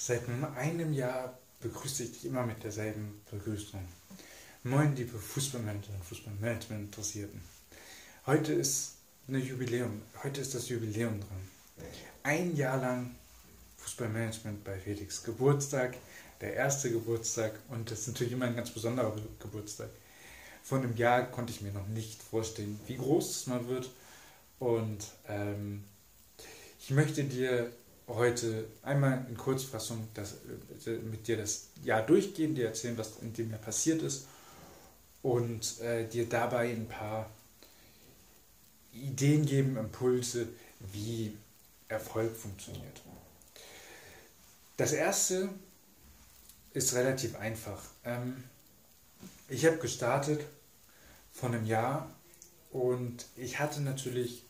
Seit einem Jahr begrüße ich dich immer mit derselben Begrüßung. Moin, liebe Fußballmanager und Fußballmanagement-Interessierten. Heute ist eine Jubiläum, heute ist das Jubiläum dran. Ein Jahr lang Fußballmanagement bei Felix. Geburtstag, der erste Geburtstag und das ist natürlich immer ein ganz besonderer Geburtstag. Vor einem Jahr konnte ich mir noch nicht vorstellen, wie groß es mal wird. Und ähm, ich möchte dir heute einmal in Kurzfassung das, äh, mit dir das Jahr durchgehen, dir erzählen, was in dem Jahr passiert ist und äh, dir dabei ein paar Ideen geben, Impulse, wie Erfolg funktioniert. Das erste ist relativ einfach. Ähm, ich habe gestartet vor einem Jahr und ich hatte natürlich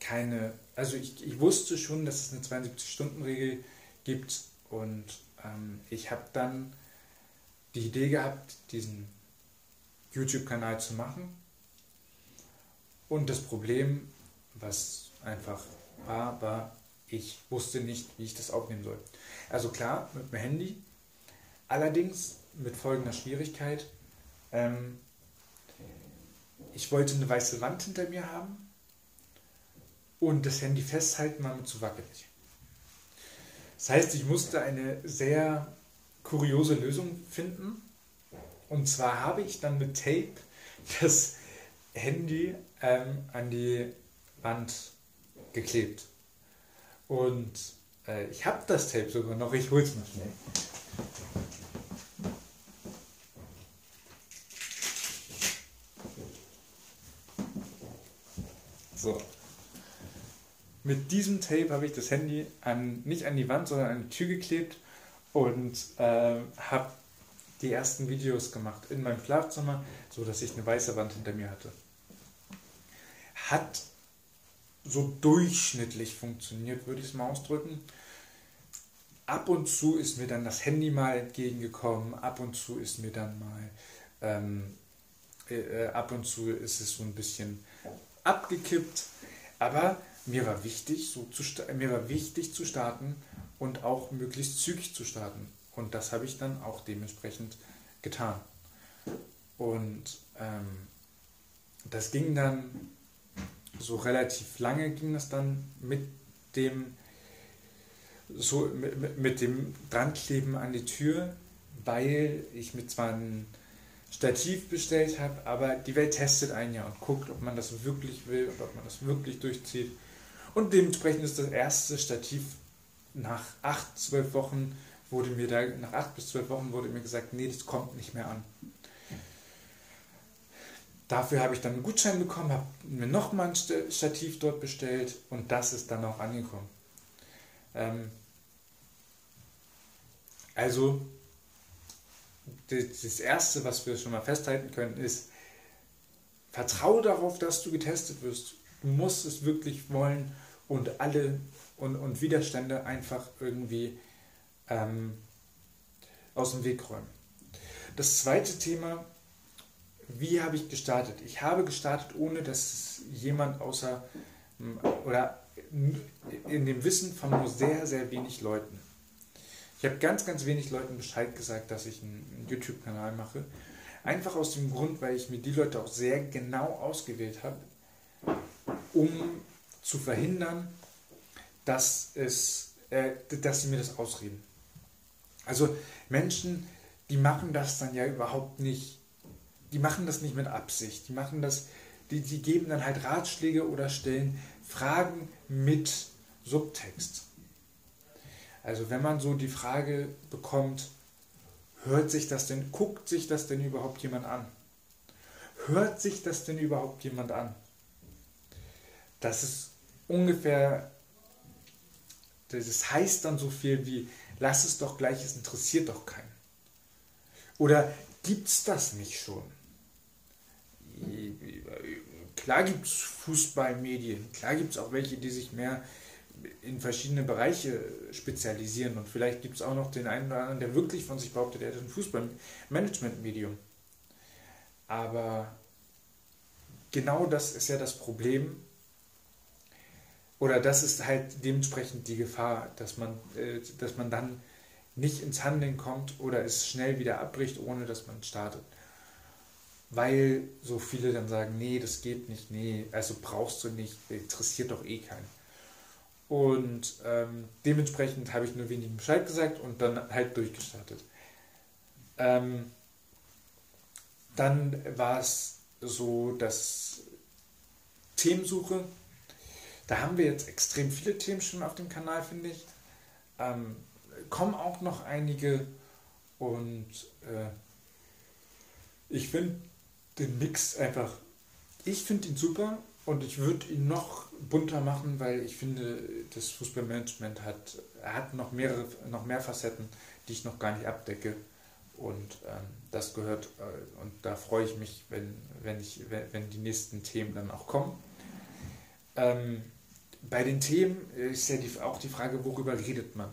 keine, also ich, ich wusste schon, dass es eine 72-Stunden-Regel gibt und ähm, ich habe dann die Idee gehabt, diesen YouTube-Kanal zu machen. Und das Problem, was einfach war, war, ich wusste nicht, wie ich das aufnehmen soll. Also klar, mit dem Handy, allerdings mit folgender Schwierigkeit. Ähm, ich wollte eine weiße Wand hinter mir haben und das Handy festhalten war mir zu wackelig. Das heißt, ich musste eine sehr kuriose Lösung finden. Und zwar habe ich dann mit Tape das Handy ähm, an die Wand geklebt. Und äh, ich habe das Tape sogar noch, ich hol's mal schnell. So. Mit diesem Tape habe ich das Handy an, nicht an die Wand, sondern an die Tür geklebt und äh, habe die ersten Videos gemacht in meinem Schlafzimmer, so dass ich eine weiße Wand hinter mir hatte. Hat so durchschnittlich funktioniert, würde ich es mal ausdrücken. Ab und zu ist mir dann das Handy mal entgegengekommen, ab und zu ist mir dann mal, ähm, äh, äh ab und zu ist es so ein bisschen abgekippt, aber mir war wichtig, so zu, mir war wichtig zu starten und auch möglichst zügig zu starten. Und das habe ich dann auch dementsprechend getan. Und ähm, das ging dann so relativ lange ging das dann mit dem so mit, mit dem Drankleben an die Tür, weil ich mir zwar ein Stativ bestellt habe, aber die Welt testet einen ja und guckt, ob man das wirklich will und ob man das wirklich durchzieht. Und dementsprechend ist das erste Stativ nach acht, zwölf Wochen wurde mir da, nach acht bis zwölf Wochen wurde mir gesagt, nee, das kommt nicht mehr an. Dafür habe ich dann einen Gutschein bekommen, habe mir nochmal ein Stativ dort bestellt und das ist dann auch angekommen. Ähm also, das Erste, was wir schon mal festhalten können, ist, vertraue darauf, dass du getestet wirst. Du musst es wirklich wollen und alle und, und Widerstände einfach irgendwie ähm, aus dem Weg räumen. Das zweite Thema, wie habe ich gestartet? Ich habe gestartet, ohne dass jemand außer oder in dem Wissen von nur sehr, sehr wenig Leuten. Ich habe ganz, ganz wenig Leuten Bescheid gesagt, dass ich einen YouTube-Kanal mache. Einfach aus dem Grund, weil ich mir die Leute auch sehr genau ausgewählt habe, um zu verhindern, dass, es, äh, dass sie mir das ausreden. Also Menschen, die machen das dann ja überhaupt nicht, die machen das nicht mit Absicht, die machen das, die, die geben dann halt Ratschläge oder stellen Fragen mit Subtext. Also wenn man so die Frage bekommt, hört sich das denn, guckt sich das denn überhaupt jemand an? Hört sich das denn überhaupt jemand an? Das ist ungefähr, das heißt dann so viel wie, lass es doch gleich, es interessiert doch keinen. Oder gibt es das nicht schon? Klar gibt es Fußballmedien, klar gibt es auch welche, die sich mehr in verschiedene Bereiche spezialisieren und vielleicht gibt es auch noch den einen oder anderen, der wirklich von sich behauptet, er ist ein Fußballmanagement-Medium. Aber genau das ist ja das Problem, oder das ist halt dementsprechend die Gefahr, dass man, äh, dass man dann nicht ins Handeln kommt oder es schnell wieder abbricht, ohne dass man startet. Weil so viele dann sagen, nee, das geht nicht, nee, also brauchst du nicht, interessiert doch eh keinen. Und ähm, dementsprechend habe ich nur wenig Bescheid gesagt und dann halt durchgestartet. Ähm, dann war es so, dass Themensuche, da haben wir jetzt extrem viele Themen schon auf dem Kanal, finde ich. Ähm, kommen auch noch einige und äh, ich finde den Mix einfach, ich finde ihn super und ich würde ihn noch bunter machen, weil ich finde, das Fußballmanagement hat, hat noch, mehrere, noch mehr Facetten, die ich noch gar nicht abdecke. Und ähm, das gehört, äh, und da freue ich mich, wenn, wenn, ich, wenn, wenn die nächsten Themen dann auch kommen. Ähm, bei den Themen ist ja die, auch die Frage, worüber redet man?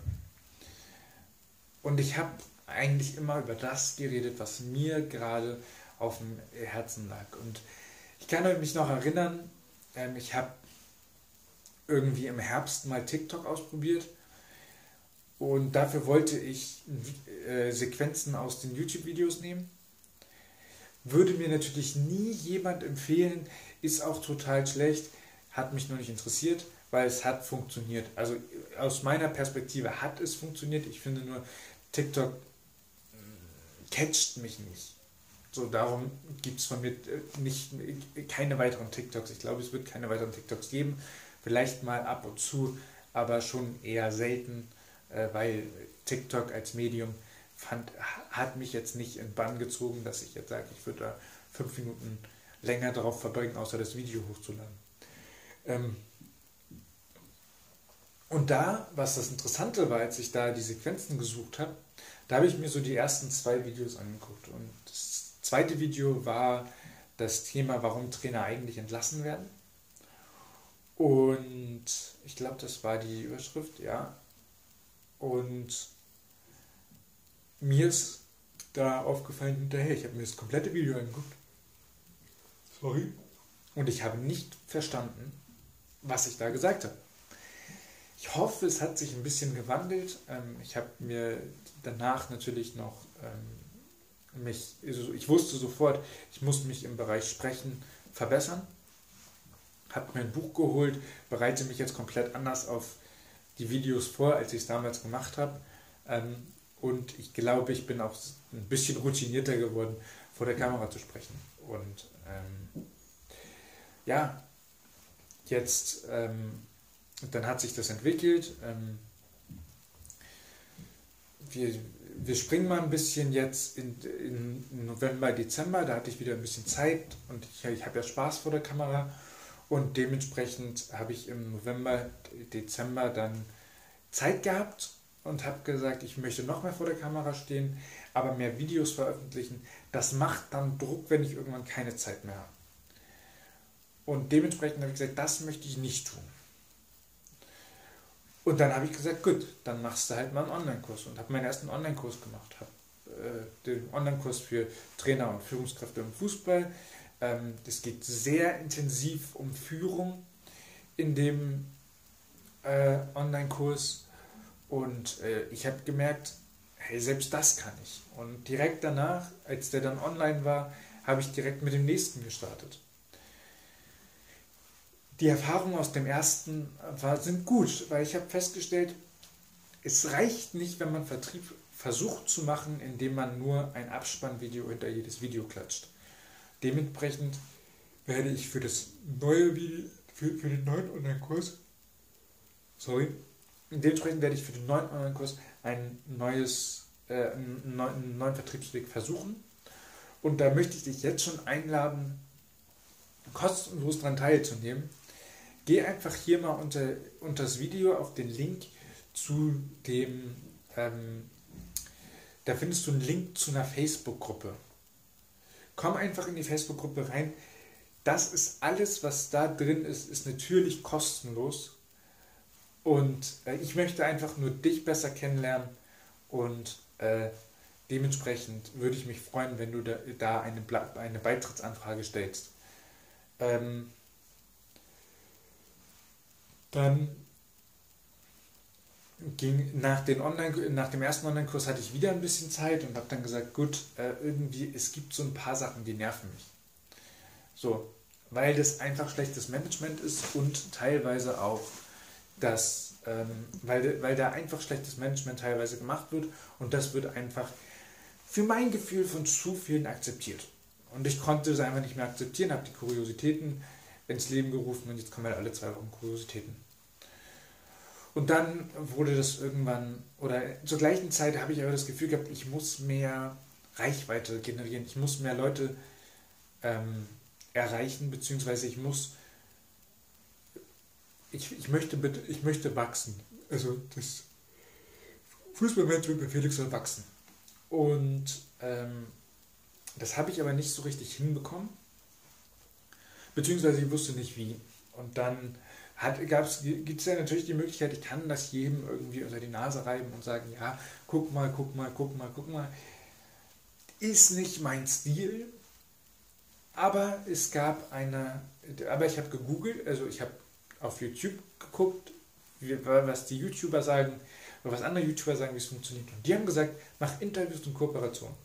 Und ich habe eigentlich immer über das geredet, was mir gerade auf dem Herzen lag. Und ich kann mich noch erinnern, ähm, ich habe irgendwie im Herbst mal TikTok ausprobiert und dafür wollte ich äh, Sequenzen aus den YouTube-Videos nehmen. Würde mir natürlich nie jemand empfehlen, ist auch total schlecht, hat mich nur nicht interessiert, weil es hat funktioniert. Also aus meiner Perspektive hat es funktioniert. Ich finde nur, TikTok catcht mich nicht. So, darum gibt es von mir äh, nicht, keine weiteren TikToks. Ich glaube, es wird keine weiteren TikToks geben. Vielleicht mal ab und zu, aber schon eher selten, äh, weil TikTok als Medium fand, hat mich jetzt nicht in Bann gezogen, dass ich jetzt sage, ich würde da fünf Minuten länger darauf verbringen, außer das Video hochzuladen. Ähm, und da, was das Interessante war, als ich da die Sequenzen gesucht habe, da habe ich mir so die ersten zwei Videos angeguckt. Und das zweite Video war das Thema, warum Trainer eigentlich entlassen werden. Und ich glaube, das war die Überschrift, ja. Und mir ist da aufgefallen hinterher, ich habe mir das komplette Video angeguckt. Sorry. Und ich habe nicht verstanden, was ich da gesagt habe. Ich hoffe, es hat sich ein bisschen gewandelt. Ähm, ich habe mir danach natürlich noch ähm, mich, also ich wusste sofort, ich muss mich im Bereich Sprechen verbessern. Habe mir ein Buch geholt, bereite mich jetzt komplett anders auf die Videos vor, als ich es damals gemacht habe. Ähm, und ich glaube, ich bin auch ein bisschen routinierter geworden, vor der Kamera zu sprechen. Und ähm, ja, jetzt ähm, und dann hat sich das entwickelt. Ähm, wir, wir springen mal ein bisschen jetzt in, in, November, Dezember. Da hatte ich wieder ein bisschen Zeit und ich, ich habe ja Spaß vor der Kamera. Und dementsprechend habe ich im November, Dezember dann Zeit gehabt und habe gesagt, ich möchte noch mehr vor der Kamera stehen, aber mehr Videos veröffentlichen. Das macht dann Druck, wenn ich irgendwann keine Zeit mehr habe. Und dementsprechend habe ich gesagt, das möchte ich nicht tun. Und dann habe ich gesagt, gut, dann machst du halt mal einen Online-Kurs und habe meinen ersten Online-Kurs gemacht. Habe äh, den Online-Kurs für Trainer und Führungskräfte im Fußball. Ähm, das geht sehr intensiv um Führung in dem äh, Online-Kurs. Und äh, ich habe gemerkt, hey, selbst das kann ich. Und direkt danach, als der dann online war, habe ich direkt mit dem nächsten gestartet die Erfahrungen aus dem ersten war, sind gut, weil ich habe festgestellt, es reicht nicht, wenn man Vertrieb versucht zu machen, indem man nur ein Abspannvideo hinter jedes Video klatscht. Dementsprechend werde ich für das neue Video, für, für den neuen Online-Kurs, sorry, dementsprechend werde ich für den neuen Online-Kurs ein neues, äh, einen neuen Vertriebsweg versuchen. Und da möchte ich dich jetzt schon einladen, kostenlos daran teilzunehmen geh einfach hier mal unter, unter das Video auf den Link zu dem, ähm, da findest du einen Link zu einer Facebook-Gruppe. Komm einfach in die Facebook-Gruppe rein. Das ist alles, was da drin ist, ist natürlich kostenlos. Und äh, ich möchte einfach nur dich besser kennenlernen und äh, dementsprechend würde ich mich freuen, wenn du da, da eine, eine Beitrittsanfrage stellst. Ähm, Dann ging nach, den Online, nach dem ersten Online-Kurs hatte ich wieder ein bisschen Zeit und habe dann gesagt, gut, äh, irgendwie, es gibt so ein paar Sachen, die nerven mich. So, weil das einfach schlechtes Management ist und teilweise auch das, ähm, weil, weil da einfach schlechtes Management teilweise gemacht wird und das wird einfach für mein Gefühl von zu vielen akzeptiert. Und ich konnte es einfach nicht mehr akzeptieren, habe die Kuriositäten ins Leben gerufen und jetzt kommen halt alle zwei Wochen Kuriositäten. Und dann wurde das irgendwann, oder zur gleichen Zeit habe ich aber das Gefühl gehabt, ich muss mehr Reichweite generieren, ich muss mehr Leute ähm, erreichen, beziehungsweise ich muss, ich, ich, möchte, ich möchte wachsen. Also das Fußballmanagement bei Felix soll wachsen. Und ähm, das habe ich aber nicht so richtig hinbekommen, beziehungsweise ich wusste nicht wie. Und dann gibt es ja natürlich die Möglichkeit, ich kann das jedem irgendwie unter die Nase reiben und sagen, ja, guck mal, guck mal, guck mal, guck mal. Ist nicht mein Stil, aber es gab eine, aber ich habe gegoogelt, also ich habe auf YouTube geguckt, was die YouTuber sagen, was andere YouTuber sagen, wie es funktioniert. Und die haben gesagt, mach Interviews und Kooperationen.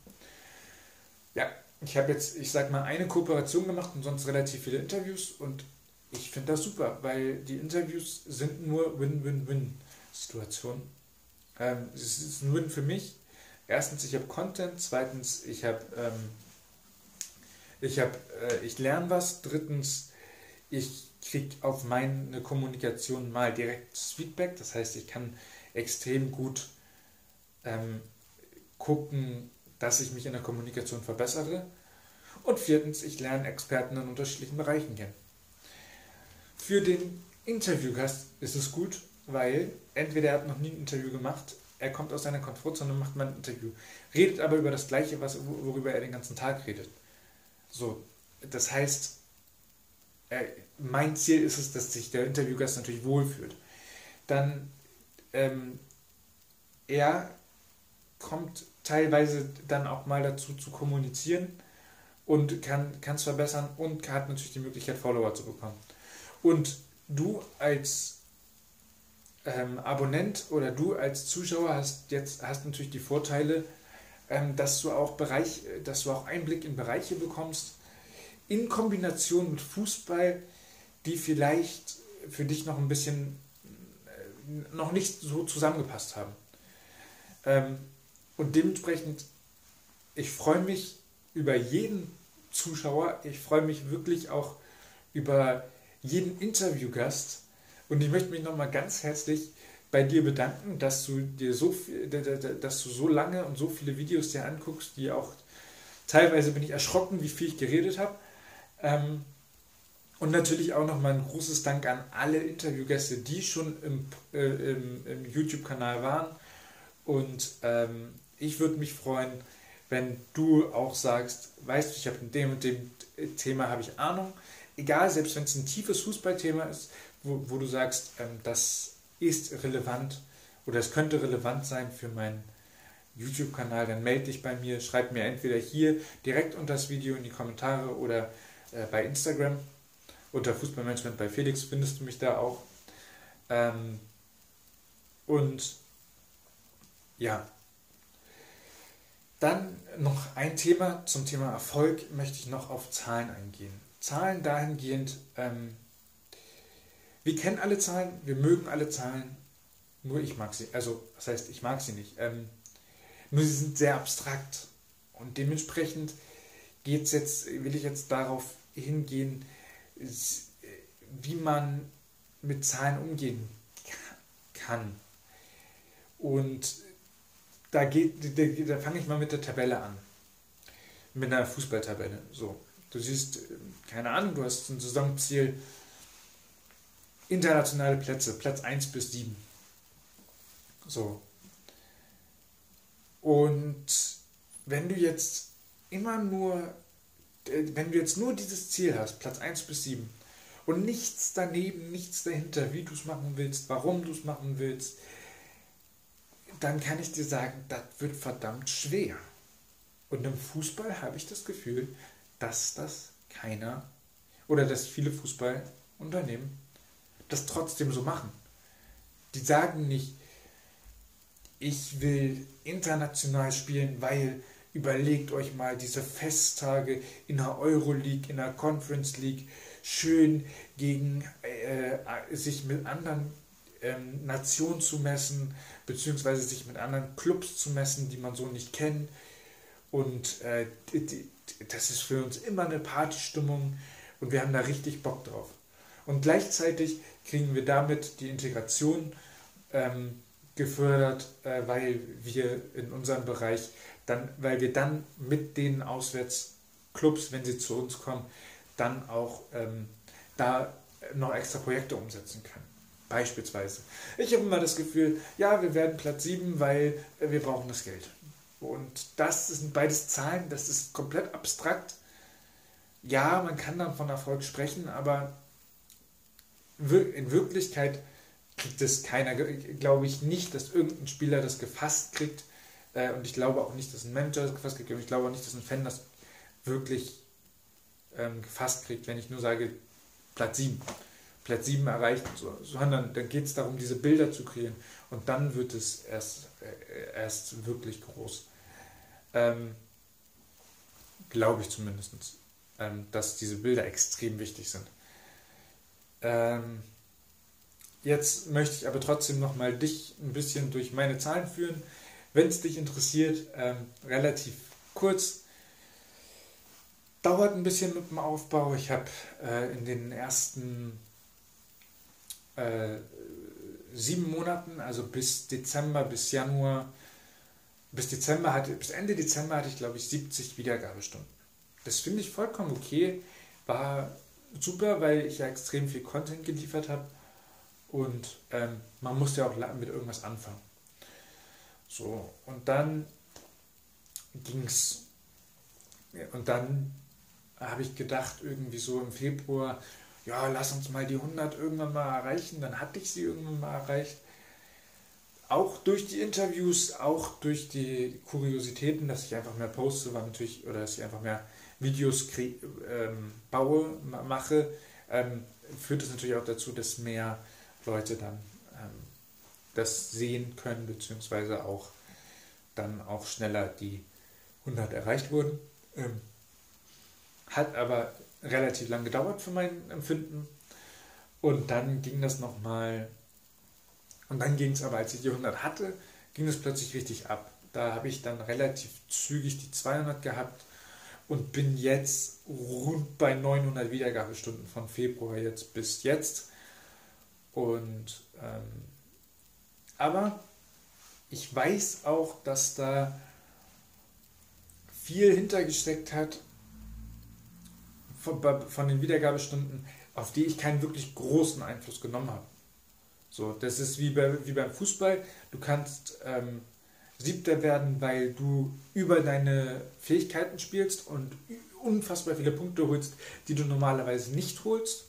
Ja, ich habe jetzt, ich sag mal, eine Kooperation gemacht und sonst relativ viele Interviews und ich finde das super, weil die Interviews sind nur Win-Win-Win-Situationen. Ähm, es ist ein Win für mich. Erstens, ich habe Content. Zweitens, ich habe, ähm, ich habe, äh, ich lerne was. Drittens, ich kriege auf meine Kommunikation mal direkt Feedback. Das heißt, ich kann extrem gut ähm, gucken, dass ich mich in der Kommunikation verbessere. Und viertens, ich lerne Experten in unterschiedlichen Bereichen kennen. Für den Interviewgast ist es gut, weil entweder er hat noch nie ein Interview gemacht, er kommt aus seiner Komfortzone und macht mal ein Interview, redet aber über das Gleiche, was, worüber er den ganzen Tag redet. So, das heißt, er, mein Ziel ist es, dass sich der Interviewgast natürlich wohlfühlt. Dann, ähm, er kommt teilweise dann auch mal dazu zu kommunizieren und kann es verbessern und hat natürlich die Möglichkeit, Follower zu bekommen. Und du als ähm, Abonnent oder du als Zuschauer hast jetzt hast natürlich die Vorteile, ähm, dass du auch Bereich, dass du auch Einblick in Bereiche bekommst, in Kombination mit Fußball, die vielleicht für dich noch ein bisschen äh, noch nicht so zusammengepasst haben. Ähm, und dementsprechend, ich freue mich über jeden Zuschauer, ich freue mich wirklich auch über jeden Interviewgast. Und ich möchte mich nochmal ganz herzlich bei dir bedanken, dass du dir so dass du so lange und so viele Videos dir anguckst, die auch teilweise bin ich erschrocken, wie viel ich geredet habe. Ähm, und natürlich auch nochmal ein großes Dank an alle Interviewgäste, die schon im, äh, im, im YouTube-Kanal waren. Und ähm, ich würde mich freuen, wenn du auch sagst, weißt du, ich habe in dem und dem Thema habe ich Ahnung egal, selbst wenn es ein tiefes Fußballthema ist, wo, wo du sagst, ähm, das ist relevant oder es könnte relevant sein für meinen YouTube-Kanal, dann melde dich bei mir, schreib mir entweder hier direkt unter das Video in die Kommentare oder äh, bei Instagram. Unter Fußballmanagement bei Felix findest du mich da auch. Ähm, und ja, dann noch ein Thema zum Thema Erfolg möchte ich noch auf Zahlen eingehen. Zahlen dahingehend, ähm, wir kennen alle Zahlen, wir mögen alle Zahlen, nur ich mag sie. Also, das heißt, ich mag sie nicht. Ähm, nur sie sind sehr abstrakt. Und dementsprechend geht's jetzt, will ich jetzt darauf hingehen, wie man mit Zahlen umgehen kann. Und da, da, da fange ich mal mit der Tabelle an. Mit einer Fußballtabelle. So. Du siehst, keine Ahnung, du hast ein Saisonziel internationale Plätze, Platz 1 bis 7. So. Und wenn du jetzt immer nur, äh, wenn du jetzt nur dieses Ziel hast, Platz 1 bis 7, und nichts daneben, nichts dahinter, wie du es machen willst, warum du es machen willst, dann kann ich dir sagen, das wird verdammt schwer. Und im Fußball habe ich das Gefühl, dass das keiner oder dass viele Fußballunternehmen das trotzdem so machen. Die sagen nicht, ich will international spielen, weil überlegt euch mal diese Festtage in der Euroleague, in der Conference League, schön gegen äh, sich mit anderen ähm, Nationen zu messen, beziehungsweise sich mit anderen Clubs zu messen, die man so nicht kennt. Und äh, das ist für uns immer eine Partystimmung und wir haben da richtig Bock drauf. Und gleichzeitig kriegen wir damit die Integration ähm, gefördert, äh, weil wir in unserem Bereich dann, weil wir dann mit den Auswärtsclubs, wenn sie zu uns kommen, dann auch ähm, da noch extra Projekte umsetzen können. Beispielsweise. Ich habe immer das Gefühl, ja, wir werden Platz 7, weil wir brauchen das Geld. Und das sind beides Zahlen, das ist komplett abstrakt. Ja, man kann dann von Erfolg sprechen, aber in Wirklichkeit kriegt es keiner, glaube ich nicht, dass irgendein Spieler das gefasst kriegt. Äh, und ich glaube auch nicht, dass ein Manager das gefasst kriegt. Und ich glaube auch nicht, dass ein Fan das wirklich ähm, gefasst kriegt, wenn ich nur sage, Platz 7. Platz 7 erreicht, sondern dann geht es darum, diese Bilder zu kreieren. Und dann wird es erst, äh, erst wirklich groß. Ähm, glaube ich zumindest, ähm, dass diese Bilder extrem wichtig sind. Ähm, jetzt möchte ich aber trotzdem nochmal dich ein bisschen durch meine Zahlen führen. Wenn es dich interessiert, ähm, relativ kurz. Dauert ein bisschen mit dem Aufbau. Ich habe äh, in den ersten äh, sieben Monaten, also bis Dezember, bis Januar, bis Dezember hatte, bis Ende Dezember hatte ich glaube ich 70 Wiedergabestunden. Das finde ich vollkommen okay. War super, weil ich ja extrem viel Content geliefert habe und ähm, man musste ja auch mit irgendwas anfangen. So, und dann ging es, und dann habe ich gedacht, irgendwie so im Februar, ja, lass uns mal die 100 irgendwann mal erreichen. Dann hatte ich sie irgendwann mal erreicht. Auch durch die Interviews, auch durch die Kuriositäten, dass ich einfach mehr poste, war natürlich, oder dass ich einfach mehr Videos ähm, baue, mache, ähm, führt es natürlich auch dazu, dass mehr Leute dann ähm, das sehen können, beziehungsweise auch dann auch schneller die 100 erreicht wurden. Ähm, hat aber relativ lang gedauert für mein Empfinden. Und dann ging das nochmal, und dann ging es aber, als ich die 100 hatte, ging es plötzlich richtig ab. Da habe ich dann relativ zügig die 200 gehabt und bin jetzt rund bei 900 Wiedergabestunden von Februar jetzt bis jetzt. Und ähm, aber ich weiß auch, dass da viel hintergesteckt hat von, von den Wiedergabestunden, auf die ich keinen wirklich großen Einfluss genommen habe. So, das ist wie, bei, wie beim Fußball. Du kannst ähm, Siebter werden, weil du über deine Fähigkeiten spielst und unfassbar viele Punkte holst, die du normalerweise nicht holst,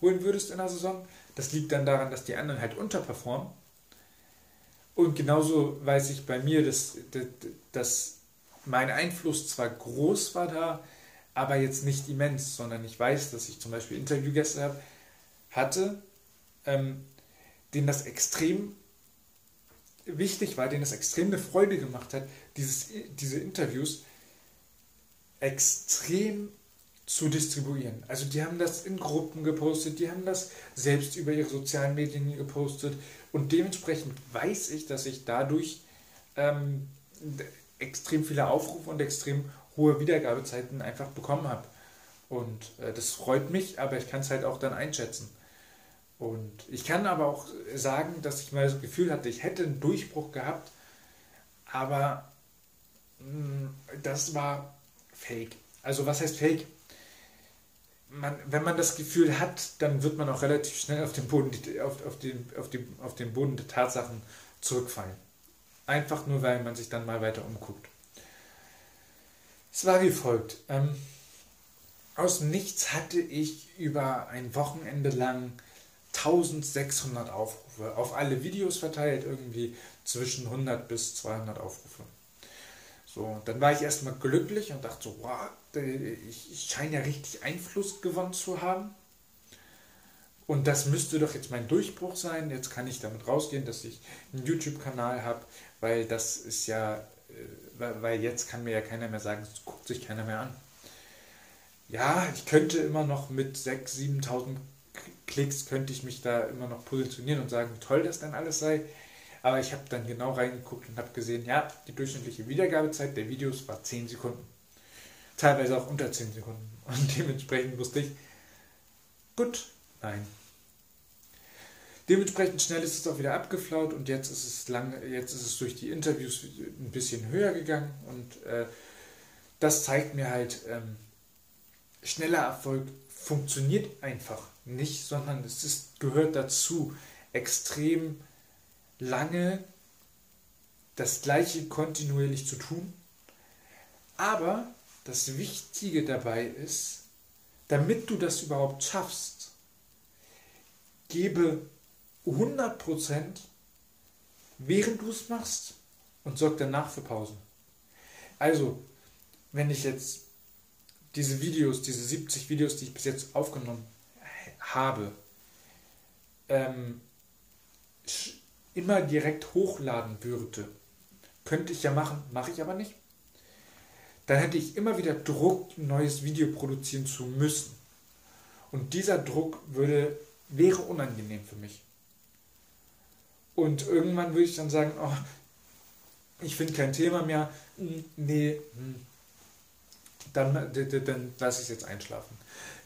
holen würdest in der Saison. Das liegt dann daran, dass die anderen halt unterperformen. Und genauso weiß ich bei mir, dass, dass mein Einfluss zwar groß war da, aber jetzt nicht immens, sondern ich weiß, dass ich zum Beispiel Interviewgäste habe, hatte, ähm, denen das extrem wichtig war, denen das extrem eine Freude gemacht hat, dieses, diese Interviews extrem zu distribuieren. Also die haben das in Gruppen gepostet, die haben das selbst über ihre sozialen Medien gepostet und dementsprechend weiß ich, dass ich dadurch ähm, extrem viele Aufrufe und extrem hohe Wiedergabezeiten einfach bekommen habe. Und äh, das freut mich, aber ich kann es halt auch dann einschätzen. Und ich kann aber auch sagen, dass ich mal das Gefühl hatte, ich hätte einen Durchbruch gehabt, aber mh, mm, das war fake. Also was heißt fake? Man, wenn man das Gefühl hat, dann wird man auch relativ schnell auf den Boden, auf, auf, den, auf, die, auf den Boden der Tatsachen zurückfallen. Einfach nur, weil man sich dann mal weiter umguckt. Es war wie folgt. Ähm, aus nichts hatte ich über ein Wochenende lang 1600 Aufrufe. Auf alle Videos verteilt irgendwie zwischen 100 bis 200 Aufrufe. So, dann war ich erstmal glücklich und dachte so, wow, ich scheine ja richtig Einfluss gewonnen zu haben. Und das müsste doch jetzt mein Durchbruch sein. Jetzt kann ich damit rausgehen, dass ich einen YouTube-Kanal habe, weil das ist ja, äh, weil jetzt kann mir ja keiner mehr sagen, es guckt sich keiner mehr an. Ja, ich könnte immer noch mit 6.000, 7.000 Klicks könnte ich mich da immer noch positionieren und sagen, wie toll das dann alles sei. Aber ich habe dann genau reingeguckt und habe gesehen, ja, die durchschnittliche Wiedergabezeit der Videos war 10 Sekunden. Teilweise auch unter 10 Sekunden. Und dementsprechend wusste ich, gut, nein. Dementsprechend schnell ist es auch wieder abgeflaut und jetzt ist es lang, jetzt ist es durch die Interviews ein bisschen höher gegangen und äh, das zeigt mir halt, ähm, schneller Erfolg funktioniert einfach nicht, sondern es ist, gehört dazu, extrem lange das gleiche kontinuierlich zu tun. Aber das Wichtige dabei ist, damit du das überhaupt schaffst, gebe 100% während du es machst und sorg danach für Pausen. Also, wenn ich jetzt diese Videos, diese 70 Videos, die ich bis jetzt aufgenommen habe, ähm, immer direkt hochladen würde, könnte ich ja machen, mache ich aber nicht. Dann hätte ich immer wieder Druck, ein neues Video produzieren zu müssen. Und dieser Druck würde, wäre unangenehm für mich. Und irgendwann würde ich dann sagen, oh, ich finde kein Thema mehr. Hm, nee, hm, dann, dann lasse ich es jetzt einschlafen.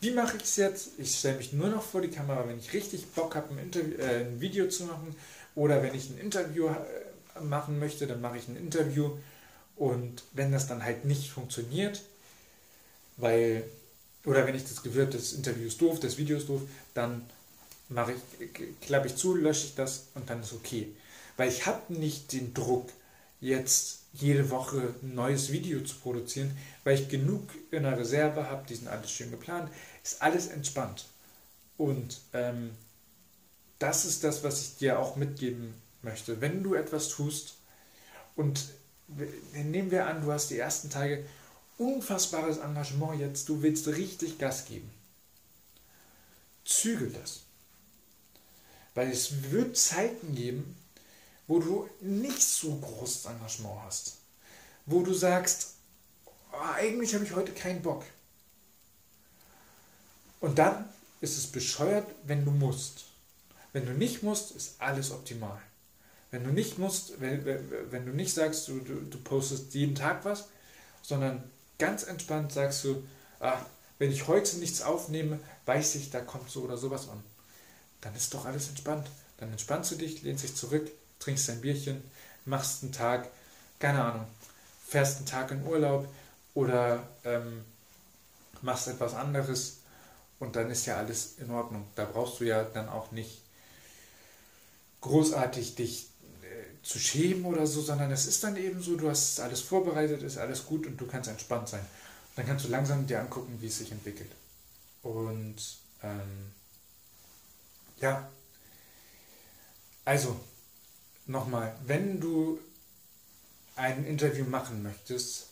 Wie mache ich es jetzt? Ich stelle mich nur noch vor die Kamera, wenn ich richtig Bock habe, ein, äh, ein, Video zu machen oder wenn ich ein Interview äh, machen möchte, dann mache ich ein Interview. Und wenn das dann halt nicht funktioniert, weil, oder wenn ich das Gefühl habe, das Interview ist doof, das Video ist doof, dann mache ich, klappe ich zu, lösche ich das und dann ist okay. Weil ich habe nicht den Druck, jetzt jede Woche ein neues Video zu produzieren, weil ich genug in der Reserve habe, die sind alles schön geplant, ist alles entspannt. Und ähm, das ist das, was ich dir auch mitgeben möchte. Wenn du etwas tust und nehmen wir an, du hast die ersten Tage unfassbares Engagement jetzt, du willst richtig Gas geben. Zügel das. Weil es wird Zeiten geben, wo du nicht so großes Engagement hast, wo du sagst, oh, eigentlich habe ich heute keinen Bock. Und dann ist es bescheuert, wenn du musst. Wenn du nicht musst, ist alles optimal. Wenn du nicht musst, wenn, wenn du nicht sagst, du, du, du postest jeden Tag was, sondern ganz entspannt sagst du, ah, wenn ich heute nichts aufnehme, weiß ich, da kommt so oder sowas an. Dann ist doch alles entspannt. Dann entspannst du dich, lehnst dich zurück, trinkst ein Bierchen, machst einen Tag, keine Ahnung, fährst einen Tag in Urlaub oder ähm, machst etwas anderes und dann ist ja alles in Ordnung. Da brauchst du ja dann auch nicht großartig dich äh, zu schämen oder so, sondern es ist dann eben so, du hast alles vorbereitet, ist alles gut und du kannst entspannt sein. Dann kannst du langsam dir angucken, wie es sich entwickelt. Und ähm, ja, also nochmal, wenn du ein Interview machen möchtest,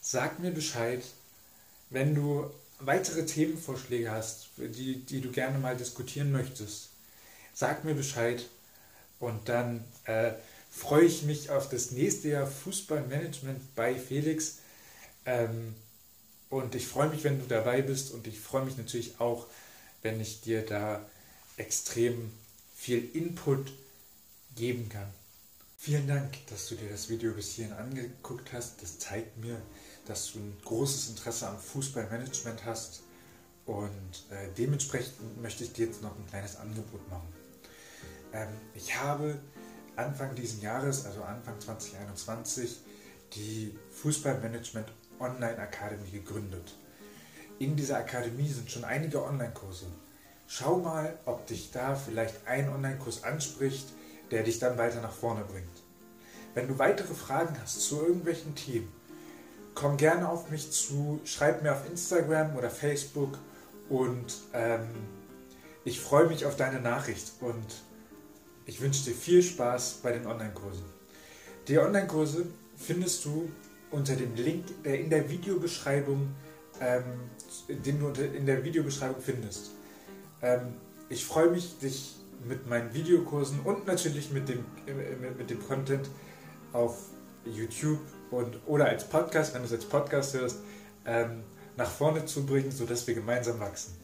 sag mir Bescheid. Wenn du weitere Themenvorschläge hast, die, die du gerne mal diskutieren möchtest, sag mir Bescheid und dann äh, freue ich mich auf das nächste Jahr Fußballmanagement bei Felix. Ähm, und ich freue mich, wenn du dabei bist und ich freue mich natürlich auch, wenn ich dir da extrem viel Input geben kann. Vielen Dank, dass du dir das Video bis hierhin angeguckt hast. Das zeigt mir, dass du ein großes Interesse am Fußballmanagement hast und äh, dementsprechend möchte ich dir jetzt noch ein kleines Angebot machen. Ähm, ich habe Anfang dieses Jahres, also Anfang 2021, die Fußballmanagement Online Academy gegründet. In dieser Akademie sind schon einige Online-Kurse. Schau mal, ob dich da vielleicht ein Online-Kurs anspricht, der dich dann weiter nach vorne bringt. Wenn du weitere Fragen hast zu irgendwelchen Themen, komm gerne auf mich zu, schreib mir auf Instagram oder Facebook und ähm, ich freue mich auf deine Nachricht und ich wünsche dir viel Spaß bei den Online-Kursen. Die Online-Kurse findest du unter dem Link, der in der Videobeschreibung, ähm, den du in der Videobeschreibung findest. Ähm, ich freue mich, dich mit meinen Videokursen und natürlich mit dem, mit, mit dem Content auf YouTube und, oder als Podcast, wenn du es als Podcast hörst, ähm, nach vorne zu bringen, sodass wir gemeinsam wachsen.